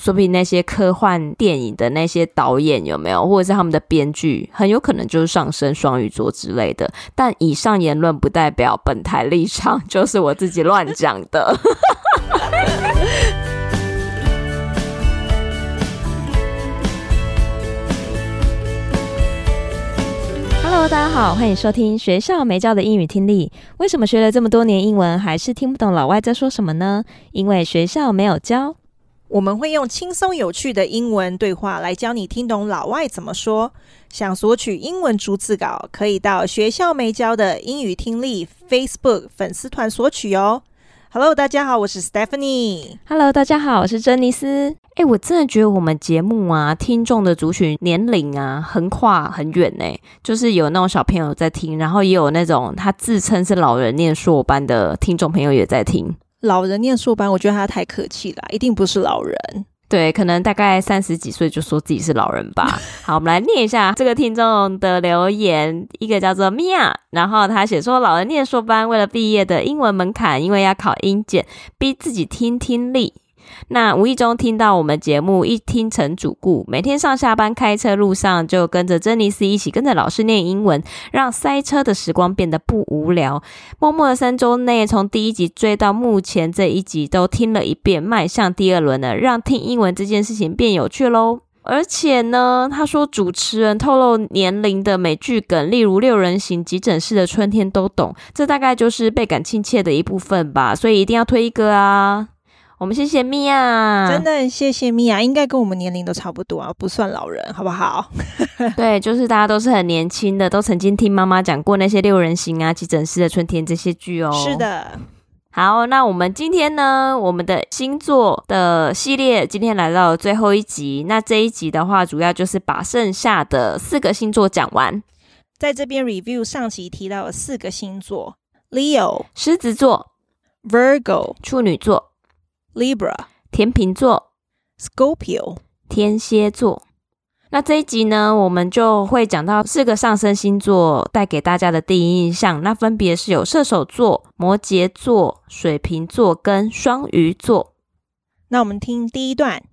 说不定那些科幻电影的那些导演有没有，或者是他们的编剧，很有可能就是上升双鱼座之类的。但以上言论不代表本台立场，就是我自己乱讲的。Hello，大家好，欢迎收听学校没教的英语听力。为什么学了这么多年英文，还是听不懂老外在说什么呢？因为学校没有教。我们会用轻松有趣的英文对话来教你听懂老外怎么说。想索取英文逐字稿，可以到学校没教的英语听力 Facebook 粉丝团索取哦。Hello，大家好，我是 Stephanie。Hello，大家好，我是珍妮斯。哎，我真的觉得我们节目啊，听众的族群年龄啊，横跨很远呢。就是有那种小朋友在听，然后也有那种他自称是老人念硕班的听众朋友也在听。老人念硕班，我觉得他太客气了，一定不是老人。对，可能大概三十几岁就说自己是老人吧。好，我们来念一下这个听众的留言，一个叫做 Mia，然后他写说，老人念硕班为了毕业的英文门槛，因为要考英检，逼自己听听力。那无意中听到我们节目，一听成主顾，每天上下班开车路上就跟着珍妮斯一起跟着老师念英文，让塞车的时光变得不无聊。默默的三周内，从第一集追到目前这一集都听了一遍，迈向第二轮了，让听英文这件事情变有趣喽。而且呢，他说主持人透露年龄的美剧梗，例如六人行、急诊室的春天都懂，这大概就是倍感亲切的一部分吧。所以一定要推一个啊！我们谢谢米娅，真的谢谢米娅，应该跟我们年龄都差不多啊，不算老人，好不好？对，就是大家都是很年轻的，都曾经听妈妈讲过那些六人行啊、急诊室的春天这些剧哦。是的，好，那我们今天呢，我们的星座的系列今天来到了最后一集，那这一集的话，主要就是把剩下的四个星座讲完，在这边 review 上集提到了四个星座：Leo 狮子座、Virgo 处女座。Libra 天秤座，Scorpio 天蝎座。那这一集呢，我们就会讲到四个上升星座带给大家的第一印象。那分别是有射手座、摩羯座、水瓶座跟双鱼座。那我们听第一段：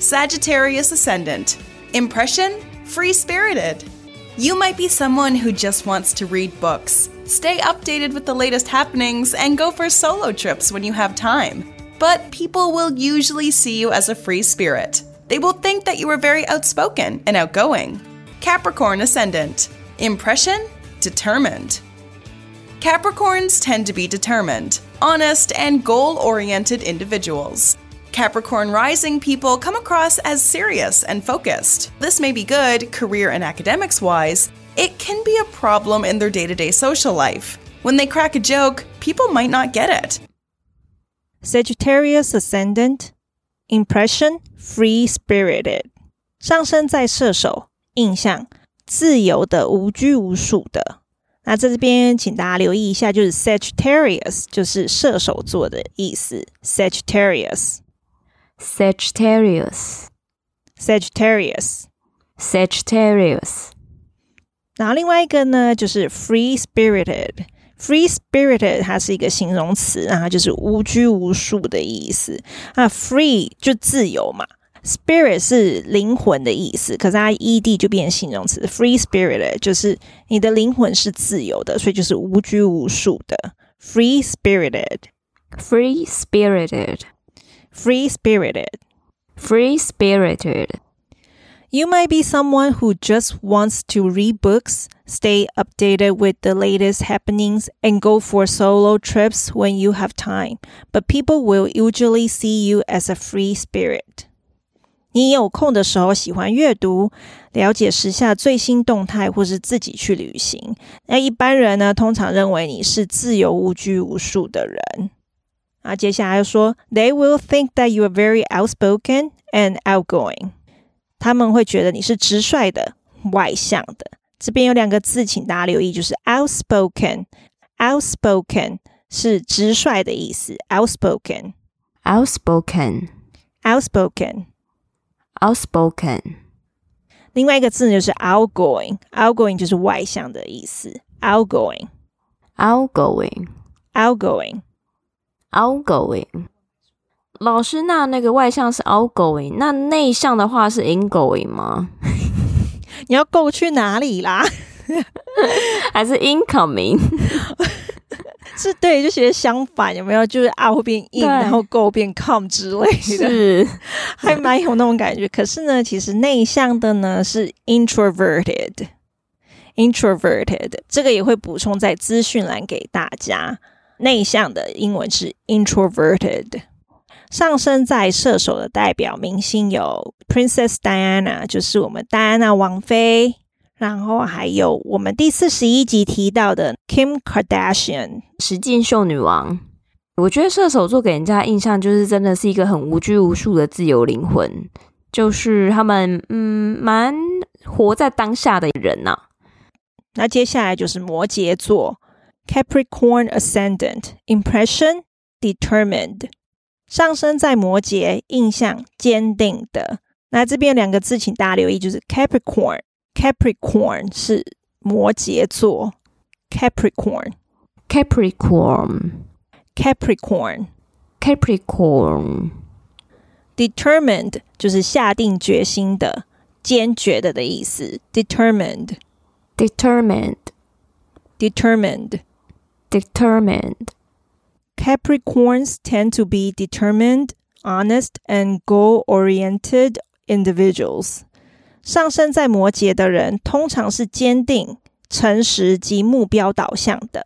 Sagittarius Ascendant Impression Free Spirited. You might be someone who just wants to read books, stay updated with the latest happenings, and go for solo trips when you have time. But people will usually see you as a free spirit. They will think that you are very outspoken and outgoing. Capricorn Ascendant Impression Determined. Capricorns tend to be determined, honest, and goal oriented individuals. Capricorn rising people come across as serious and focused. This may be good career and academics wise. It can be a problem in their day to day social life. When they crack a joke, people might not get it. Sagittarius Ascendant Impression Free Spirited 上升在射手，印象自由的、无拘无束的。那在这边，请大家留意一下，就是 Sagittarius 就是射手座的意思。Sagittarius，Sagittarius，Sagittarius。然后另外一个呢，就是 Free Spirited。 Free spirited 它是一个形容词，那它就是无拘无束的意思。那 free 就自由嘛，spirit 是灵魂的意思，可是它 ed 就变成形容词。Free spirited 就是你的灵魂是自由的，所以就是无拘无束的。Free spirited，free spirited，free spirited，free spirited。You might be someone who just wants to read books, stay updated with the latest happenings, and go for solo trips when you have time. But people will usually see you as a free spirit. 你有空的时候喜欢阅读，了解时下最新动态，或是自己去旅行。那一般人呢，通常认为你是自由无拘无束的人。啊，接下来又说，They will think that you are very outspoken and outgoing. 他们会觉得你是直率的、外向的。 这边有两个字，请大家留意，就是 outspoken。outspoken 是直率的意思。，outspoken。outspoken。outspoken。outspoken。另外一个字呢，就是 outgoing。outgoing 就是外向的意思。outgoing，outgoing，outgoing，outgoing。老师，那那个外向是 outgoing，那内向的话是 ingoing 吗？你要够去哪里啦？还是 incoming？是对，就写相反，有没有？就是 out 变 in，然后 go 变 come 之类的，是 还蛮有那种感觉。可是呢，其实内向的呢是 introverted，introverted，这个也会补充在资讯栏给大家。内向的英文是 introverted。上升在射手的代表明星有 Princess Diana，就是我们戴安娜王妃。然后还有我们第四十一集提到的 Kim Kardashian，实境秀女王。我觉得射手座给人家印象就是真的是一个很无拘无束的自由灵魂，就是他们嗯蛮活在当下的人呐、啊。那接下来就是摩羯座 Capricorn Ascendant Impression Determined，上升在摩羯，印象坚定的。那这边两个字请大家留意，就是 Capricorn。Capricorn 是摩羯座，Capricorn，Capricorn，Capricorn，Capricorn。Determined 就是下定决心的、坚决的的意思。Determined，Determined，Determined。Capricorns tend to be determined, honest, and goal-oriented individuals. 上升在摩羯的人通常是坚定、诚实及目标导向的。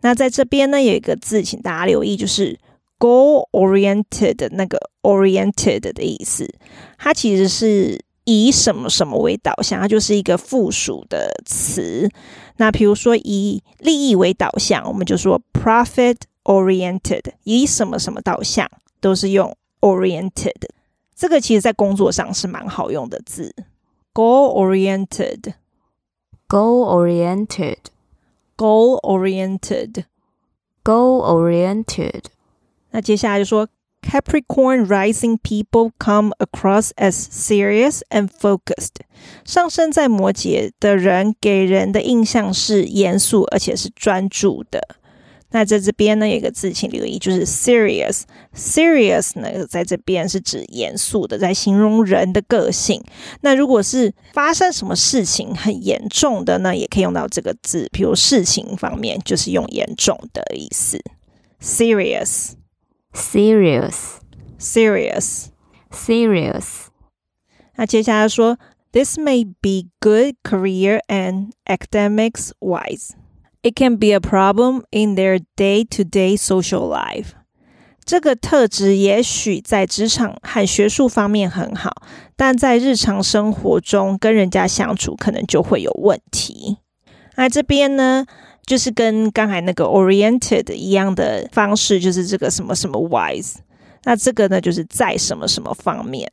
那在这边呢，有一个字，请大家留意，就是 goal-oriented 那个 oriented 的意思。它其实是以什么什么为导向，它就是一个附属的词。那比如说以利益为导向，我们就说 “profit” profit-oriented。以什么什么导向，都是用 oriented。这个其实在工作上是蛮好用的字。Goal oriented, goal oriented, goal oriented, goal oriented。那接下来就说，Capricorn rising people come across as serious and focused。上升在摩羯的人给人的印象是严肃而且是专注的。 那在这边呢，有一个字请留意，就是 serious。serious 呢，在这边是指严肃的，在形容人的个性。那如果是发生什么事情很严重的呢，也可以用到这个字，比如事情方面就是用严重的意思。serious，serious，serious。那接下来说，this may be good career and academics wise。It can be a problem in their day-to-day social life。这个特质也许在职场和学术方面很好，但在日常生活中跟人家相处可能就会有问题。那这边呢，就是跟刚才那个 oriented 一样的方式，就是这个什么什么 wise。那这个呢，就是在什么什么方面，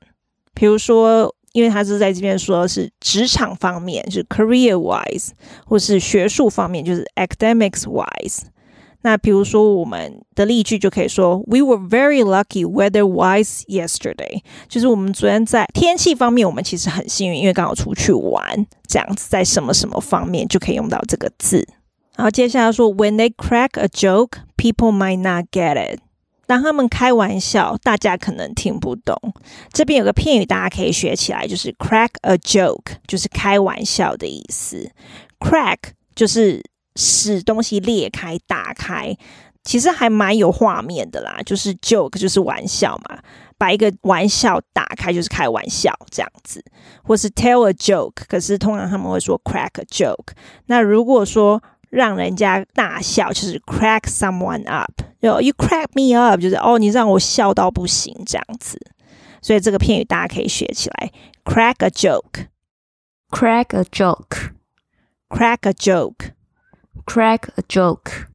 比如说。因为他是在这边说是职场方面，是 career wise，或是学术方面，就是 academics wise。那比如说我们的例句就可以说，We were very lucky weather wise yesterday，就是我们昨天在天气方面，我们其实很幸运，因为刚好出去玩，这样子在什么什么方面就可以用到这个字。然后接下来说，When they crack a joke, people might not get it。当他们开玩笑，大家可能听不懂。这边有个片语，大家可以学起来，就是 crack a joke，就是开玩笑的意思。crack 就是使东西裂开、打开，其实还蛮有画面的啦。就是 joke 就是玩笑嘛，把一个玩笑打开就是开玩笑这样子，或是 tell a joke，可是通常他们会说 crack a joke。那如果说让人家大笑，就是 crack someone up。就 you crack me up，就是哦，你让我笑到不行这样子。所以这个片语大家可以学起来：crack a joke，crack a joke，crack a joke，crack a joke。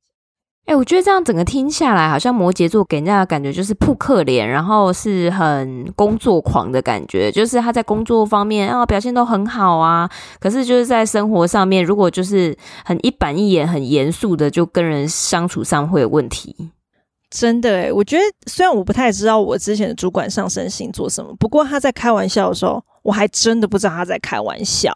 哎，我觉得这样整个听下来，好像摩羯座给人家的感觉就是扑克脸，然后是很工作狂的感觉，就是他在工作方面啊表现都很好啊，可是就是在生活上面，如果就是很一板一眼、很严肃的，就跟人相处上会有问题。真的诶，我觉得虽然我不太知道我之前的主管上升星座什么，不过他在开玩笑的时候，我还真的不知道他在开玩笑，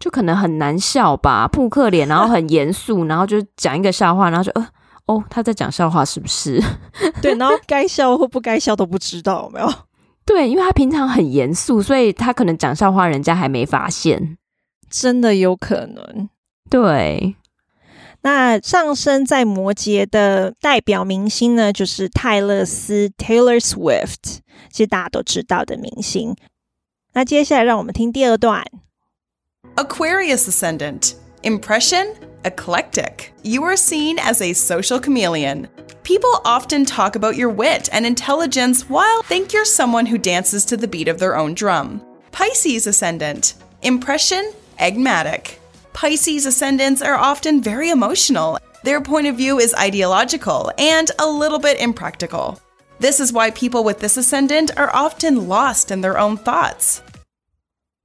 就可能很难笑吧，扑克脸，然后很严肃，然后就讲一个笑话，然后就呃。哦，他在讲笑话是不是？对，然后该笑或不该笑都不知道，有没有？对，因为他平常很严肃，所以他可能讲笑话，人家还没发现，真的有可能。对，那上升在摩羯的代表明星呢，就是泰勒斯 （Taylor Swift），其实大家都知道的明星。那接下来让我们听第二段。Aquarius Ascendant Impression Eclectic. You are seen as a social chameleon. People often talk about your wit and intelligence while think you're someone who dances to the beat of their own drum. Pisces Ascendant Impression Enigmatic. Pisces ascendants are often very emotional. Their point of view is ideological and a little bit impractical. This is why people with this ascendant are often lost in their own thoughts.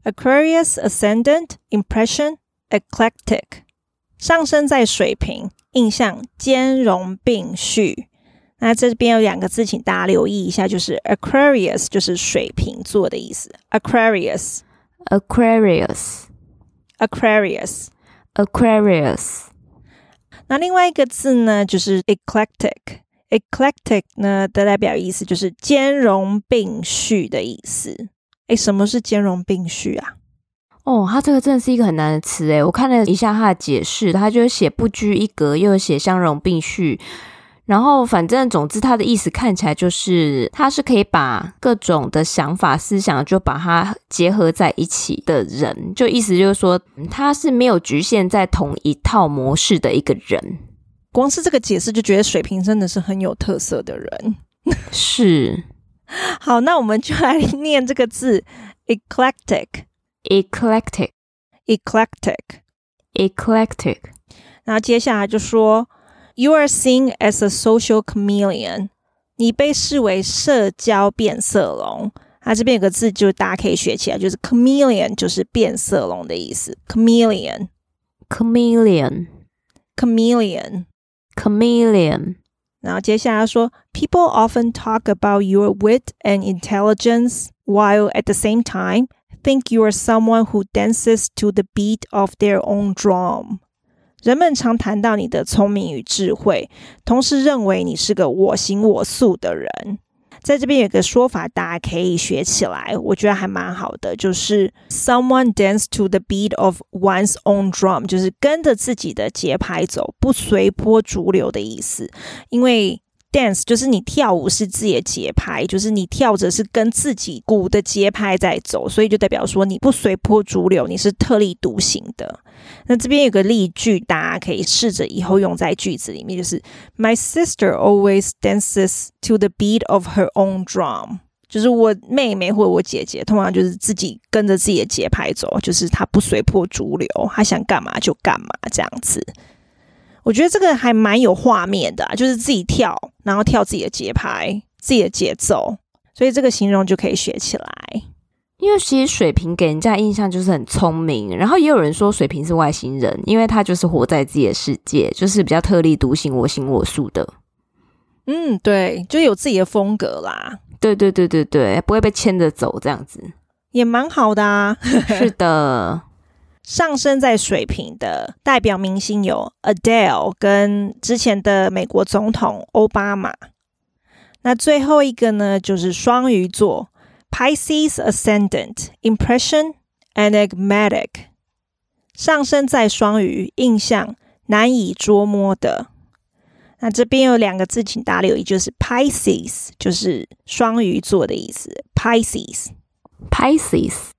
Aquarius Ascendant Impression Eclectic，上升在水平，印象兼容并蓄。那这边有两个字，请大家留意一下，就是 Aquarius 就是水瓶座的意思。Aquarius，Aquarius，Aquarius，Aquarius。那另外一个字呢，就是 Eclectic。Eclectic 呢的代表意思就是兼容并蓄的意思。诶，什么是兼容并蓄啊？哦，他这个真的是一个很难的词诶，我看了一下他的解释，他就写不拘一格，又写相容并蓄，然后反正总之他的意思看起来就是，他是可以把各种的想法、思想就把它结合在一起的人，就意思就是说，他是没有局限在同一套模式的一个人。光是这个解释就觉得水瓶真的是很有特色的人。是，好，那我们就来念这个字：eclectic。Eclectic, eclectic, eclectic。然后接下来就说，You are seen as a social chameleon。你被视为社交变色龙。它这边有个字，就大家可以学起来，就是 chameleon，就是变色龙的意思。chameleon, chameleon, chameleon, chameleon。然后接下来说，People often talk about your wit and intelligence, while at the same time Think you are someone who dances to the beat of their own drum。人们常谈到你的聪明与智慧，同时认为你是个我行我素的人。在这边有个说法，大家可以学起来，我觉得还蛮好的，就是 someone dance to the beat of one's own drum，就是跟着自己的节拍走，不随波逐流的意思。因为 Dance 就是你跳舞是自己的节拍，就是你跳着是跟自己鼓的节拍在走，所以就代表说你不随波逐流，你是特立独行的。那这边有个例句，大家可以试着以后用在句子里面，就是 My sister always dances to the beat of her own drum，就是我妹妹或者我姐姐通常就是自己跟着自己的节拍走，就是她不随波逐流，她想干嘛就干嘛这样子。我觉得这个还蛮有画面的啊，就是自己跳，然后跳自己的节拍、自己的节奏，所以这个形容就可以学起来。因为其实水瓶给人家印象就是很聪明，然后也有人说水瓶是外星人，因为他就是活在自己的世界，就是比较特立独行、我行我素的。嗯，对，就有自己的风格啦。对对对对对，不会被牵着走这样子，也蛮好的啊。是的。上升在水平的代表明星有 Adele 跟之前的美国总统奥巴马。那最后一个呢，就是双鱼座 Pisces Ascendant Impression Enigmatic。上升在双鱼，印象难以捉摸的。那这边有两个字，请大家留意，就是 Pisces，就是双鱼座的意思。Pisces，Pisces，Pisces。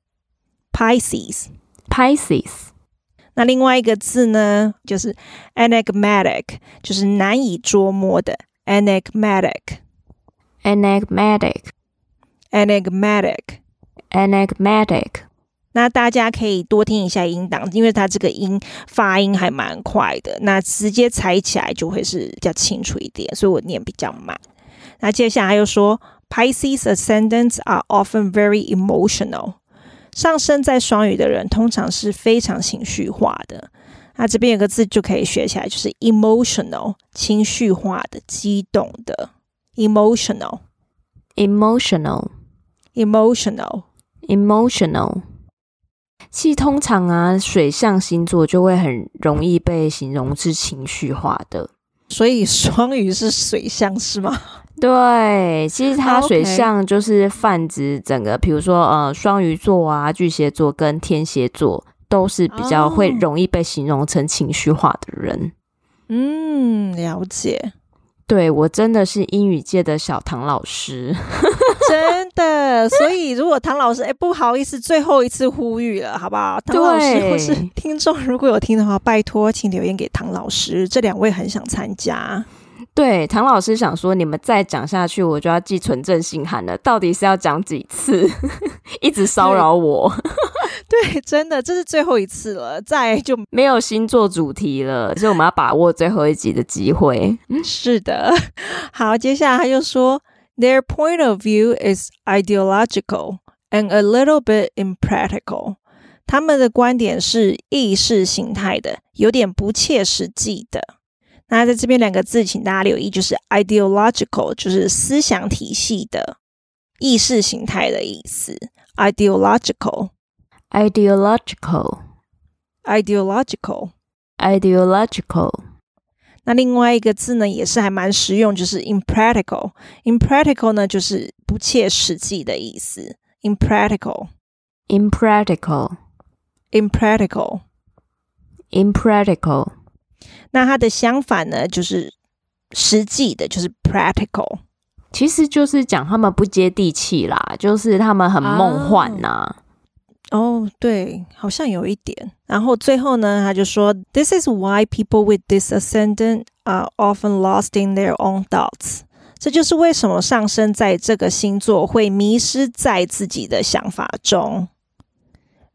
Pisces，那另外一个字呢，就是 enigmatic，就是难以捉摸的 enigmatic，enigmatic，enigmatic。那大家可以多听一下音档，因为它这个音发音还蛮快的，那直接猜起来就会是比较清楚一点，所以我念比较慢。那接下来又说，Pisces ascendants are often very emotional。上升在双鱼的人通常是非常情绪化的。那这边有个字就可以学起来，就是 emotional，情绪化的、激动的。emotional，emotional，emotional，emotional。其实通常啊，水象星座就会很容易被形容是情绪化的。所以双鱼是水象是吗？对，其实它水象就是泛指整个，比如说呃，双鱼座啊、巨蟹座跟天蝎座都是比较会容易被形容成情绪化的人。嗯，了解。对，我真的是英语界的小唐老师，真的。所以如果唐老师，哎，不好意思，最后一次呼吁了，好不好？唐老师或是听众如果有听的话，拜托请留言给唐老师，这两位很想参加。对，唐老师想说，你们再讲下去，我就要寄存证信函了。到底是要讲几次？一直骚扰我。对，对，真的，这是最后一次了，再就 没有星座主题了，所以我们要把握最后一集的机会。是的，好，接下来他就说，Their point of view is ideological and a little bit impractical。他们的观点是意识形态的，有点不切实际的。那在这边两个字，请大家留意，就是 ideological，就是思想体系的意识形态的意思。ideological，ideological，ideological，ideological。那另外一个字呢，也是还蛮实用，就是 impractical。impractical 呢，就是不切实际的意思。impractical，impractical，impractical。那它的相反呢，就是实际的，就是 practical，其实就是讲他们不接地气啦，就是他们很梦幻呐、啊。哦，对，好像有一点。然后最后呢，他就说，This is why people with this ascendant are often lost in their own thoughts。这就是为什么上升在这个星座会迷失在自己的想法中。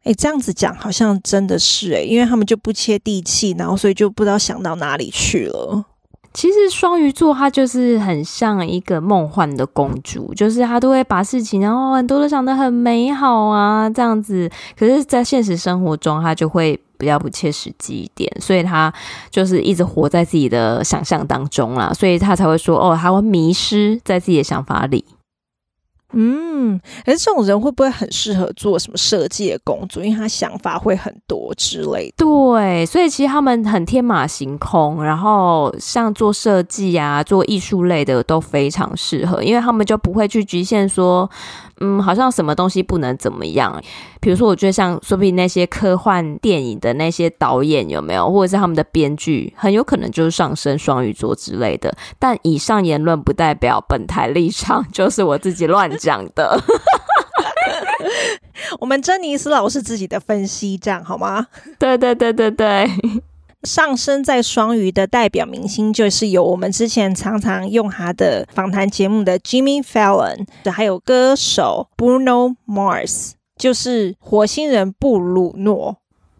哎，这样子讲好像真的是哎，因为他们就不切地气，然后所以就不知道想到哪里去了。其实双鱼座它就是很像一个梦幻的公主，就是她都会把事情然后很多都想得很美好啊，这样子。可是，在现实生活中，她就会比较不切实际一点，所以她就是一直活在自己的想象当中啦，所以她才会说哦，她会迷失在自己的想法里。嗯，而这种人会不会很适合做什么设计的工作？因为他想法会很多之类的。对，所以其实他们很天马行空，然后像做设计啊、做艺术类的都非常适合，因为他们就不会去局限说。嗯，好像什么东西不能怎么样？比如说，我觉得像说不定那些科幻电影的那些导演有没有，或者是他们的编剧，很有可能就是上升双鱼座之类的。但以上言论不代表本台立场，就是我自己乱讲的。我们珍妮斯老师自己的分析，这样好吗？对对对对对。上升在双鱼的代表明星，就是有我们之前常常用他的访谈节目的 Jimmy Fallon，还有歌手 Bruno Mars，就是火星人布鲁诺。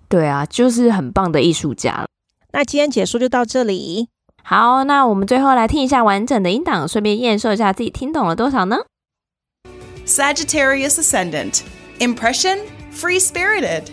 对啊，就是很棒的艺术家。那今天解说就到这里。好，那我们最后来听一下完整的音档，顺便验收一下自己听懂了多少呢？Sagittarius Ascendant Impression Free Spirited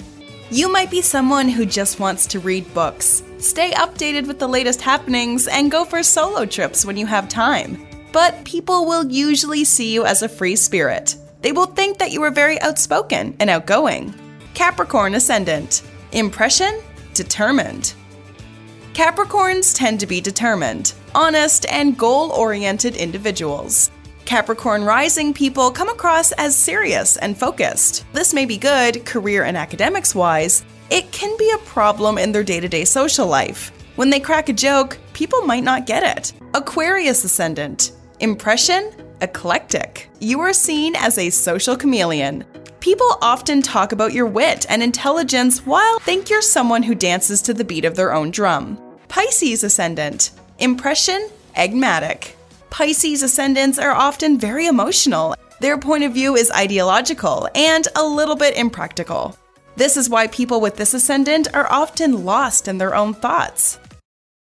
You might be someone who just wants to read books, stay updated with the latest happenings, and go for solo trips when you have time. But people will usually see you as a free spirit. They will think that you are very outspoken and outgoing. Capricorn Ascendant Impression Determined. Capricorns tend to be determined, honest, and goal oriented individuals. Capricorn rising people come across as serious and focused. This may be good, career and academics wise. It can be a problem in their day to day social life. When they crack a joke, people might not get it. Aquarius ascendant. Impression eclectic. You are seen as a social chameleon. People often talk about your wit and intelligence while think you're someone who dances to the beat of their own drum. Pisces ascendant. Impression enigmatic. Pisces ascendants are often very emotional. Their point of view is ideological and a little bit impractical. This is why people with this ascendant are often lost in their own thoughts.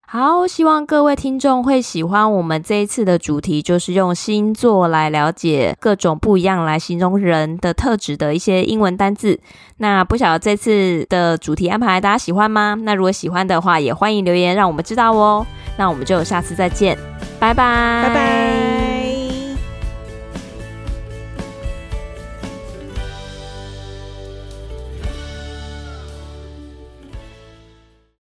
好，希望各位听众会喜欢我们这一次的主题，就是用星座来了解各种不一样来形容人的特质的一些英文单字。那不晓得这次的主题安排大家喜欢吗？那如果喜欢的话，也欢迎留言让我们知道哦。那我们就下次再见， 拜拜，